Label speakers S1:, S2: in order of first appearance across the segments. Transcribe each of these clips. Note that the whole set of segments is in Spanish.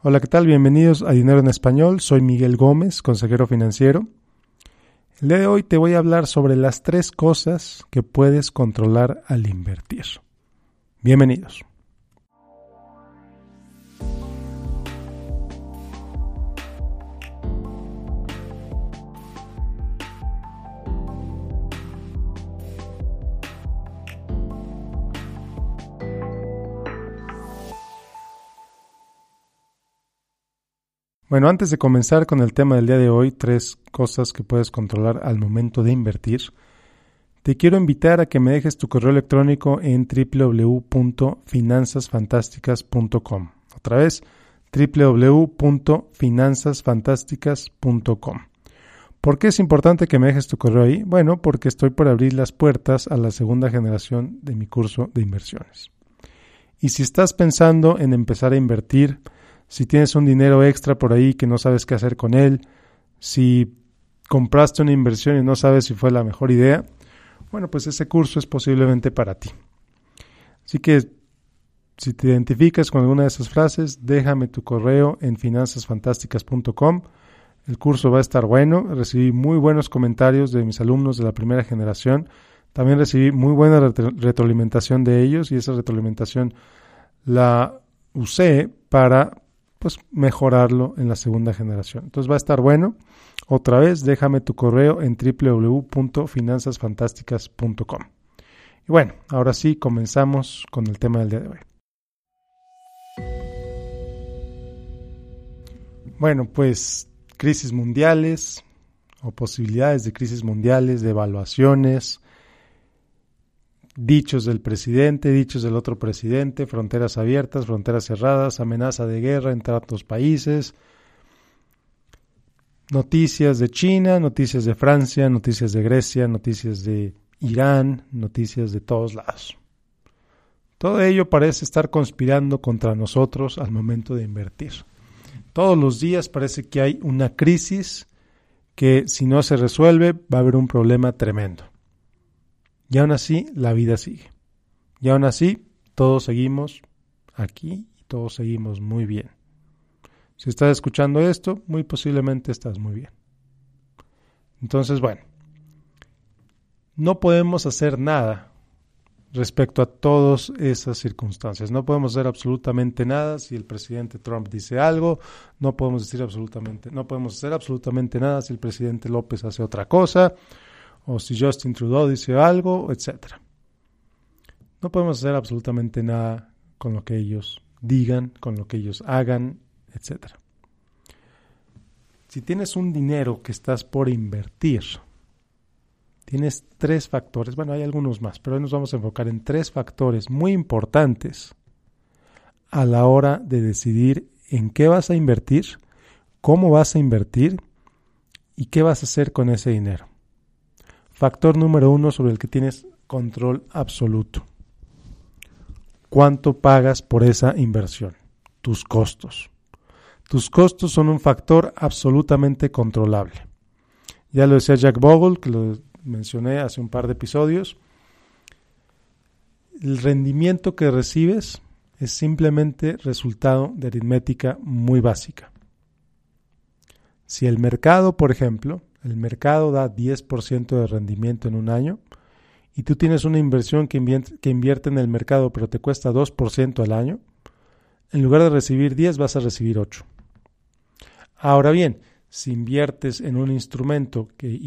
S1: Hola, ¿qué tal? Bienvenidos a Dinero en Español. Soy Miguel Gómez, consejero financiero. El día de hoy te voy a hablar sobre las tres cosas que puedes controlar al invertir. Bienvenidos. Bueno, antes de comenzar con el tema del día de hoy, tres cosas que puedes controlar al momento de invertir, te quiero invitar a que me dejes tu correo electrónico en www.finanzasfantásticas.com. Otra vez, www.finanzasfantásticas.com. ¿Por qué es importante que me dejes tu correo ahí? Bueno, porque estoy por abrir las puertas a la segunda generación de mi curso de inversiones. Y si estás pensando en empezar a invertir, si tienes un dinero extra por ahí que no sabes qué hacer con él, si compraste una inversión y no sabes si fue la mejor idea, bueno, pues ese curso es posiblemente para ti. Así que si te identificas con alguna de esas frases, déjame tu correo en finanzasfantásticas.com. El curso va a estar bueno. Recibí muy buenos comentarios de mis alumnos de la primera generación. También recibí muy buena retroalimentación de ellos y esa retroalimentación la usé para pues mejorarlo en la segunda generación. Entonces va a estar bueno. Otra vez, déjame tu correo en www.finanzasfantásticas.com. Y bueno, ahora sí, comenzamos con el tema del día de hoy. Bueno, pues crisis mundiales o posibilidades de crisis mundiales, de evaluaciones, dichos del presidente, dichos del otro presidente, fronteras abiertas, fronteras cerradas, amenaza de guerra entre otros países, noticias de China, noticias de Francia, noticias de Grecia, noticias de Irán, noticias de todos lados. Todo ello parece estar conspirando contra nosotros al momento de invertir. Todos los días parece que hay una crisis que si no se resuelve va a haber un problema tremendo. Y aún así, la vida sigue. Y aún así, todos seguimos aquí y todos seguimos muy bien. Si estás escuchando esto, muy posiblemente estás muy bien. Entonces, bueno, no podemos hacer nada respecto a todas esas circunstancias. No podemos hacer absolutamente nada si el presidente Trump dice algo, no podemos decir absolutamente, no podemos hacer absolutamente nada si el presidente López hace otra cosa, o si Justin Trudeau dice algo, etc. No podemos hacer absolutamente nada con lo que ellos digan, con lo que ellos hagan, etc. Si tienes un dinero que estás por invertir, tienes tres factores, bueno, hay algunos más, pero hoy nos vamos a enfocar en tres factores muy importantes a la hora de decidir en qué vas a invertir, cómo vas a invertir y qué vas a hacer con ese dinero. Factor número uno sobre el que tienes control absoluto. ¿Cuánto pagas por esa inversión? Tus costos. Tus costos son un factor absolutamente controlable. Ya lo decía Jack Bogle, que lo mencioné hace un par de episodios. El rendimiento que recibes es simplemente resultado de aritmética muy básica. Si el mercado, por ejemplo, el mercado da 10% de rendimiento en un año y tú tienes una inversión que invierte, en el mercado pero te cuesta 2% al año, en lugar de recibir 10 vas a recibir 8. Ahora bien, si inviertes en un instrumento que,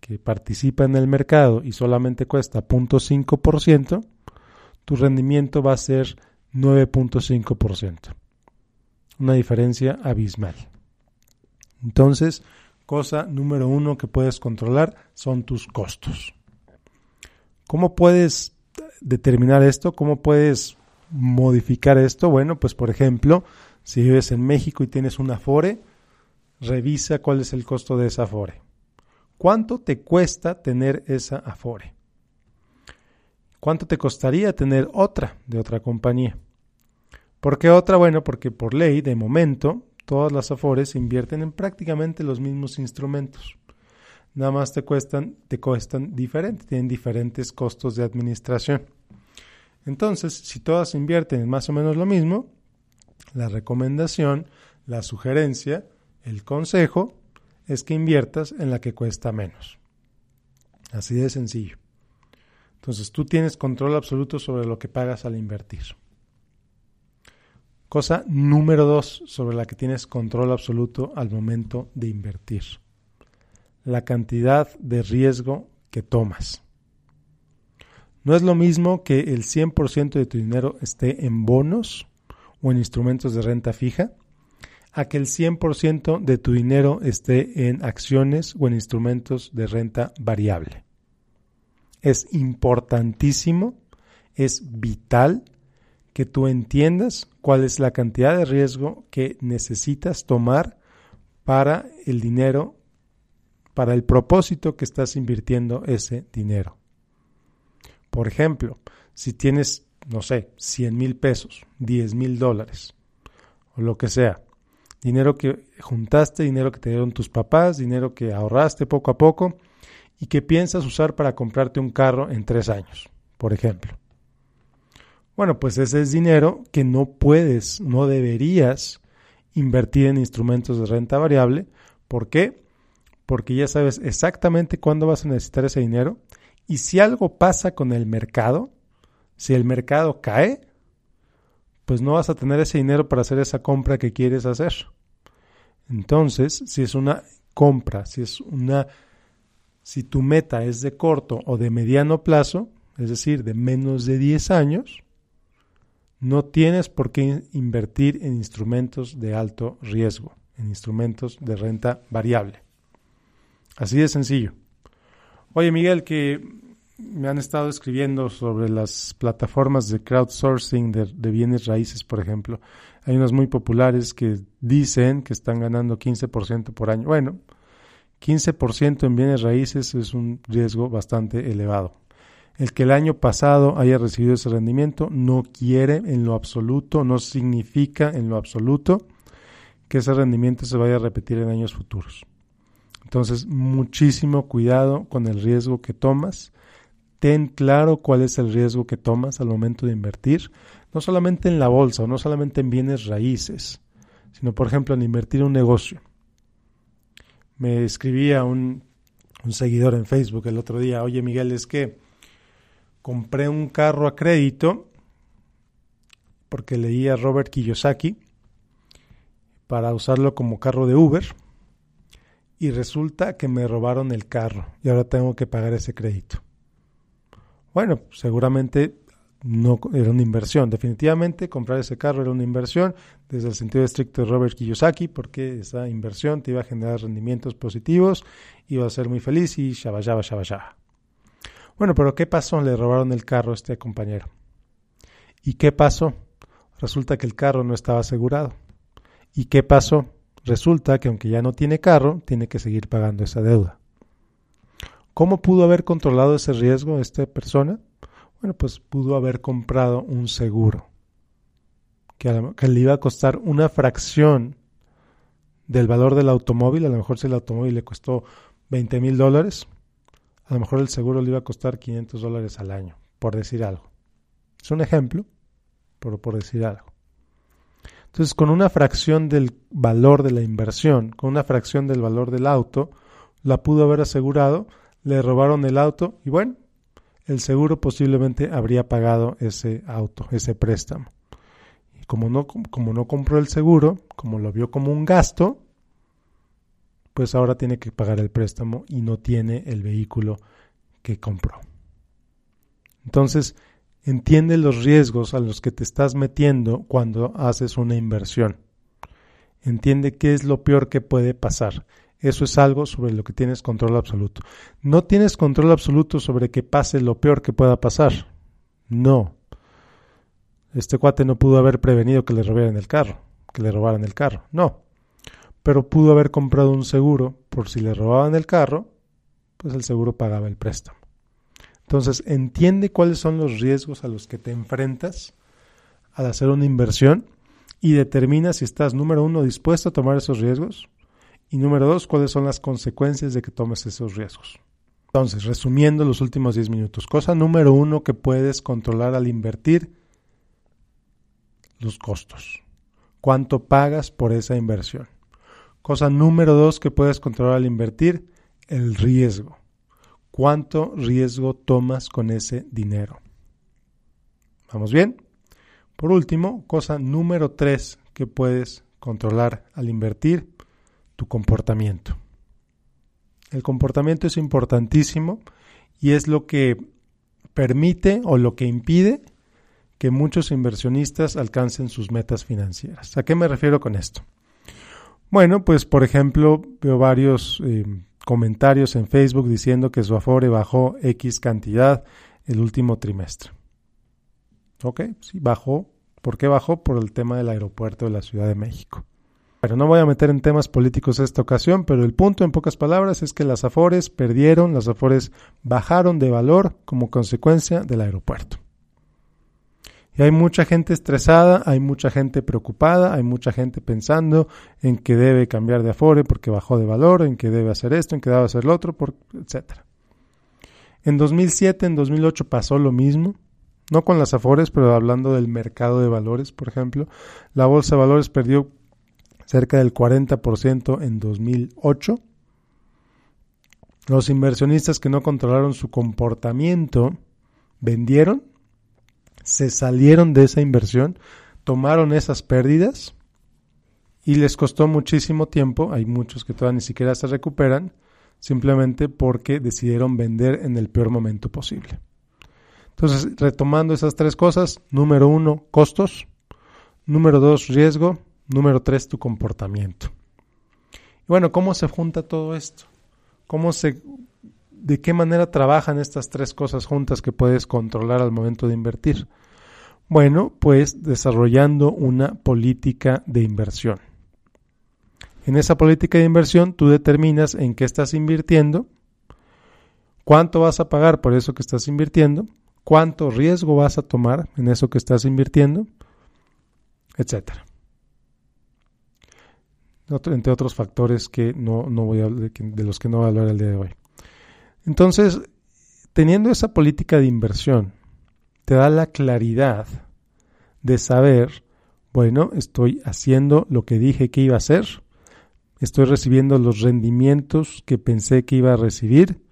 S1: que participa en el mercado y solamente cuesta 0.5%, tu rendimiento va a ser 9.5%. Una diferencia abismal. Entonces, cosa número uno que puedes controlar son tus costos. ¿Cómo puedes determinar esto? ¿Cómo puedes modificar esto? Bueno, pues por ejemplo, si vives en México y tienes un Afore, revisa cuál es el costo de esa Afore. ¿Cuánto te cuesta tener esa Afore? ¿Cuánto te costaría tener otra de otra compañía? ¿Por qué otra? Bueno, porque por ley, de momento, todas las Afores invierten en prácticamente los mismos instrumentos. Nada más te cuestan, te cuestan diferente, tienen diferentes costos de administración. Entonces, si todas invierten en más o menos lo mismo, la recomendación La sugerencia, el consejo, es que inviertas en la que cuesta menos. Así de sencillo. Entonces tú tienes control absoluto sobre lo que pagas al invertir. Cosa número dos sobre la que tienes control absoluto al momento de invertir. La cantidad de riesgo que tomas. No es lo mismo que el 100% de tu dinero esté en bonos o en instrumentos de renta fija, a que el 100% de tu dinero esté en acciones o en instrumentos de renta variable. Es importantísimo, es vital que tú entiendas cuál es la cantidad de riesgo que necesitas tomar para el dinero, para el propósito que estás invirtiendo ese dinero. Por ejemplo, si tienes, no sé, 100 mil pesos, 10 mil dólares o lo que sea, dinero que juntaste, dinero que te dieron tus papás, dinero que ahorraste poco a poco y que piensas usar para comprarte un carro en tres años, por ejemplo. Bueno, pues ese es dinero que no puedes, no deberías invertir en instrumentos de renta variable. ¿Por qué? Porque ya sabes exactamente cuándo vas a necesitar ese dinero y si algo pasa con el mercado, si el mercado cae, pues no vas a tener ese dinero para hacer esa compra que quieres hacer. Entonces, si es una compra, si es una si tu meta es de corto o de mediano plazo, es decir, de menos de 10 años, no tienes por qué invertir en instrumentos de alto riesgo, en instrumentos de renta variable. Así de sencillo. Oye, Miguel, que me han estado escribiendo sobre las plataformas de crowdsourcing de, bienes raíces, por ejemplo. Hay unas muy populares que dicen que están ganando 15% por año. Bueno, 15% en bienes raíces es un riesgo bastante elevado. El que el año pasado haya recibido ese rendimiento no quiere en lo absoluto, no significa en lo absoluto que ese rendimiento se vaya a repetir en años futuros. Entonces, muchísimo cuidado con el riesgo que tomas. Ten claro cuál es el riesgo que tomas al momento de invertir, no solamente en la bolsa o no solamente en bienes raíces, sino, por ejemplo, en invertir en un negocio. Me escribía un, un seguidor en Facebook el otro día, oye Miguel, es que compré un carro a crédito porque leía a Robert Kiyosaki para usarlo como carro de Uber y resulta que me robaron el carro y ahora tengo que pagar ese crédito. Bueno, seguramente no era una inversión. Definitivamente comprar ese carro era una inversión desde el sentido estricto de Robert Kiyosaki porque esa inversión te iba a generar rendimientos positivos, iba a ser muy feliz y shabashaba shabashaba. Bueno, pero ¿qué pasó? Le robaron el carro a este compañero. ¿Y qué pasó? Resulta que el carro no estaba asegurado. ¿Y qué pasó? Resulta que aunque ya no tiene carro, tiene que seguir pagando esa deuda. ¿Cómo pudo haber controlado ese riesgo esta persona? Bueno, pues pudo haber comprado un seguro que, que, le iba a costar una fracción del valor del automóvil. A lo mejor si el automóvil le costó 20 mil dólares, a lo mejor el seguro le iba a costar 500 dólares al año, por decir algo. Es un ejemplo, pero por decir algo. Entonces, con una fracción del valor de la inversión, con una fracción del valor del auto, la pudo haber asegurado, le robaron el auto y bueno, el seguro posiblemente habría pagado ese auto, ese préstamo. Y como no, como no compró el seguro, como lo vio como un gasto, pues ahora tiene que pagar el préstamo y no tiene el vehículo que compró. Entonces, Entiende los riesgos a los que te estás metiendo cuando haces una inversión. Entiende qué es lo peor que puede pasar. Eso es algo sobre lo que tienes control absoluto. No tienes control absoluto sobre que pase lo peor que pueda pasar. No. Este cuate no pudo haber prevenido que le robaran el carro, que le robaran el carro. No. Pero pudo haber comprado un seguro por si le robaban el carro, pues el seguro pagaba el préstamo. Entonces, entiende cuáles son los riesgos a los que te enfrentas al hacer una inversión y determina si estás, número uno, dispuesto a tomar esos riesgos y número dos, cuáles son las consecuencias de que tomes esos riesgos. Entonces, resumiendo los últimos 10 minutos, cosa número uno que puedes controlar al invertir, los costos. cuánto pagas por esa inversión. Cosa número dos que puedes controlar al invertir, el riesgo. ¿Cuánto riesgo tomas con ese dinero? ¿Vamos bien? Por último, cosa número tres que puedes controlar al invertir, tu comportamiento. El comportamiento es importantísimo y es lo que permite o lo que impide que muchos inversionistas alcancen sus metas financieras. ¿A qué me refiero con esto? Bueno, pues por ejemplo, veo varios eh, comentarios en Facebook diciendo que su Afore bajó X cantidad el último trimestre. Ok, sí, bajó. ¿Por qué bajó? Por el tema del aeropuerto de la Ciudad de México. Pero no voy a meter en temas políticos esta ocasión, pero el punto en pocas palabras es que las Afores perdieron, las Afores bajaron de valor como consecuencia del aeropuerto. Y hay mucha gente estresada, hay mucha gente preocupada, hay mucha gente pensando en que debe cambiar de Afore porque bajó de valor, en que debe hacer esto, en que debe hacer lo otro, etc. En 2007, en 2008 pasó lo mismo, no con las Afores, pero hablando del mercado de valores, por ejemplo. La bolsa de valores perdió cerca del 40% en 2008. Los inversionistas que no controlaron su comportamiento vendieron se salieron de esa inversión, tomaron esas pérdidas y les costó muchísimo tiempo, hay muchos que todavía ni siquiera se recuperan, simplemente porque decidieron vender en el peor momento posible. Entonces, retomando esas tres cosas, número uno, costos, número dos, riesgo, número tres, tu comportamiento. Y bueno, ¿cómo se junta todo esto? ¿Cómo se de qué manera trabajan estas tres cosas juntas que puedes controlar al momento de invertir. Bueno, pues desarrollando una política de inversión. En esa política de inversión tú determinas en qué estás invirtiendo, cuánto vas a pagar por eso que estás invirtiendo, cuánto riesgo vas a tomar en eso que estás invirtiendo, etcétera. Entre otros factores que no, voy a, de los que no voy a hablar el día de hoy. Entonces, teniendo esa política de inversión, te da la claridad de saber, bueno, estoy haciendo lo que dije que iba a hacer, estoy recibiendo los rendimientos que pensé que iba a recibir,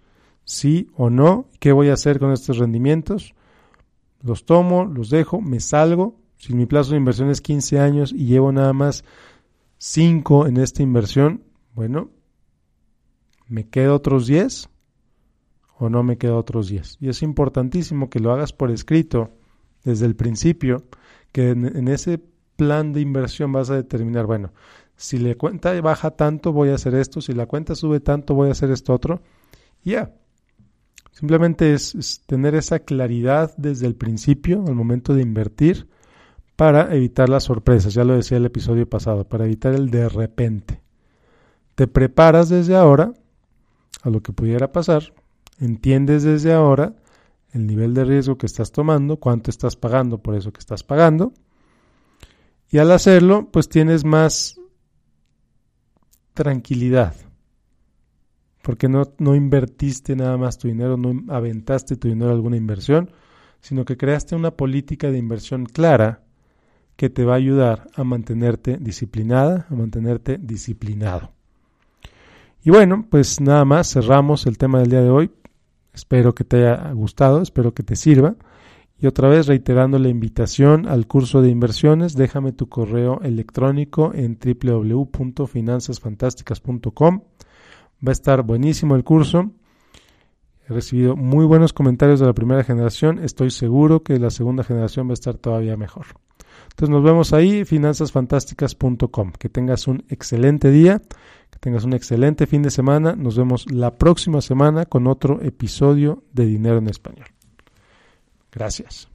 S1: sí o no, ¿qué voy a hacer con estos rendimientos? Los tomo, los dejo, me salgo, si mi plazo de inversión es 15 años y llevo nada más 5 en esta inversión, bueno, me quedo otros 10 o no me quedo otros días. Y es importantísimo que lo hagas por escrito desde el principio, que en, ese plan de inversión vas a determinar, bueno, si la cuenta baja tanto voy a hacer esto, si la cuenta sube tanto voy a hacer esto otro. Ya. Simplemente es, tener esa claridad desde el principio, al momento de invertir, para evitar las sorpresas. Ya lo decía el episodio pasado, para evitar el de repente. Te preparas desde ahora a lo que pudiera pasar entiendes desde ahora el nivel de riesgo que estás tomando, cuánto estás pagando por eso que estás pagando. Y al hacerlo, pues tienes más tranquilidad. Porque no, no invertiste nada más tu dinero, no aventaste tu dinero a alguna inversión, sino que creaste una política de inversión clara que te va a ayudar a mantenerte disciplinada, a mantenerte disciplinado. Y bueno, pues nada más cerramos el tema del día de hoy. Espero que te haya gustado, espero que te sirva. Y otra vez reiterando la invitación al curso de inversiones, déjame tu correo electrónico en www.finanzasfantásticas.com. Va a estar buenísimo el curso. He recibido muy buenos comentarios de la primera generación. Estoy seguro que la segunda generación va a estar todavía mejor. Entonces nos vemos ahí, finanzasfantásticas.com. Que tengas un excelente día, que tengas un excelente fin de semana. Nos vemos la próxima semana con otro episodio de Dinero en Español. Gracias.